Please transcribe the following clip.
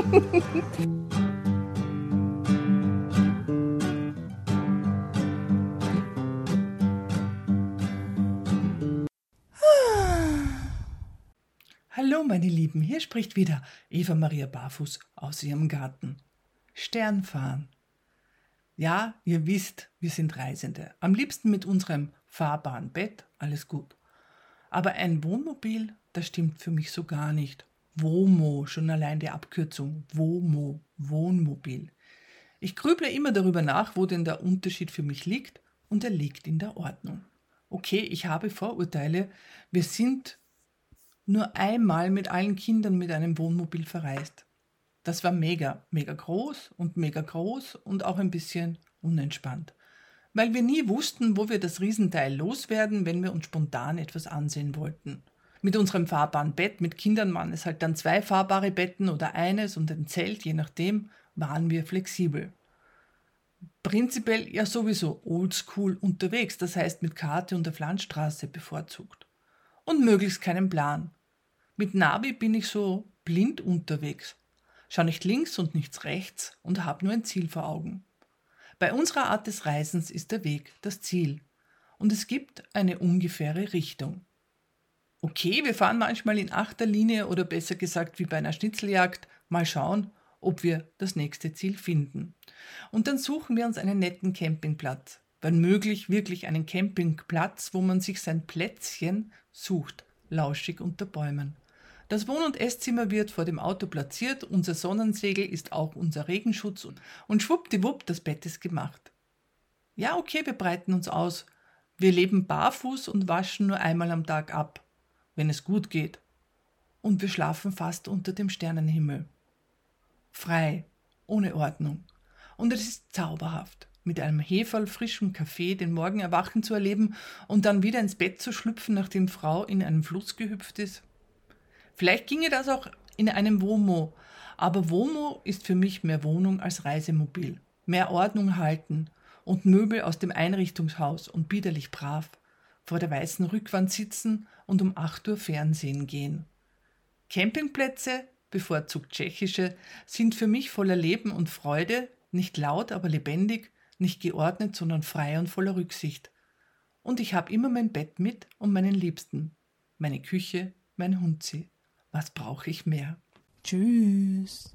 Hallo, meine Lieben, hier spricht wieder Eva Maria Barfuß aus ihrem Garten. Sternfahren. Ja, ihr wisst, wir sind Reisende. Am liebsten mit unserem fahrbaren Bett, alles gut. Aber ein Wohnmobil, das stimmt für mich so gar nicht. WOMO, schon allein die Abkürzung. WOMO, Wohnmobil. Ich grüble immer darüber nach, wo denn der Unterschied für mich liegt, und er liegt in der Ordnung. Okay, ich habe Vorurteile. Wir sind nur einmal mit allen Kindern mit einem Wohnmobil verreist. Das war mega, mega groß und mega groß und auch ein bisschen unentspannt. Weil wir nie wussten, wo wir das Riesenteil loswerden, wenn wir uns spontan etwas ansehen wollten. Mit unserem fahrbaren Bett, mit Kindern waren es halt dann zwei fahrbare Betten oder eines und ein Zelt, je nachdem, waren wir flexibel. Prinzipiell ja sowieso oldschool unterwegs, das heißt mit Karte und der Landstraße bevorzugt. Und möglichst keinen Plan. Mit Navi bin ich so blind unterwegs. Schau nicht links und nichts rechts und hab nur ein Ziel vor Augen. Bei unserer Art des Reisens ist der Weg das Ziel. Und es gibt eine ungefähre Richtung. Okay, wir fahren manchmal in achter Linie oder besser gesagt wie bei einer Schnitzeljagd, mal schauen, ob wir das nächste Ziel finden. Und dann suchen wir uns einen netten Campingplatz. Wenn möglich wirklich einen Campingplatz, wo man sich sein Plätzchen sucht, lauschig unter Bäumen. Das Wohn- und Esszimmer wird vor dem Auto platziert, unser Sonnensegel ist auch unser Regenschutz und schwuppdiwupp, das Bett ist gemacht. Ja, okay, wir breiten uns aus. Wir leben barfuß und waschen nur einmal am Tag ab, wenn es gut geht. Und wir schlafen fast unter dem Sternenhimmel. Frei, ohne Ordnung. Und es ist zauberhaft, mit einem Heferl frischem Kaffee den Morgen erwachen zu erleben und dann wieder ins Bett zu schlüpfen, nachdem Frau in einen Fluss gehüpft ist. Vielleicht ginge das auch in einem Womo, aber Womo ist für mich mehr Wohnung als Reisemobil. Mehr Ordnung halten und Möbel aus dem Einrichtungshaus und biederlich brav vor der weißen Rückwand sitzen und um 8 Uhr Fernsehen gehen. Campingplätze, bevorzugt tschechische, sind für mich voller Leben und Freude, nicht laut, aber lebendig, nicht geordnet, sondern frei und voller Rücksicht. Und ich habe immer mein Bett mit und meinen Liebsten, meine Küche, mein Hundsee. Was brauche ich mehr? Tschüss.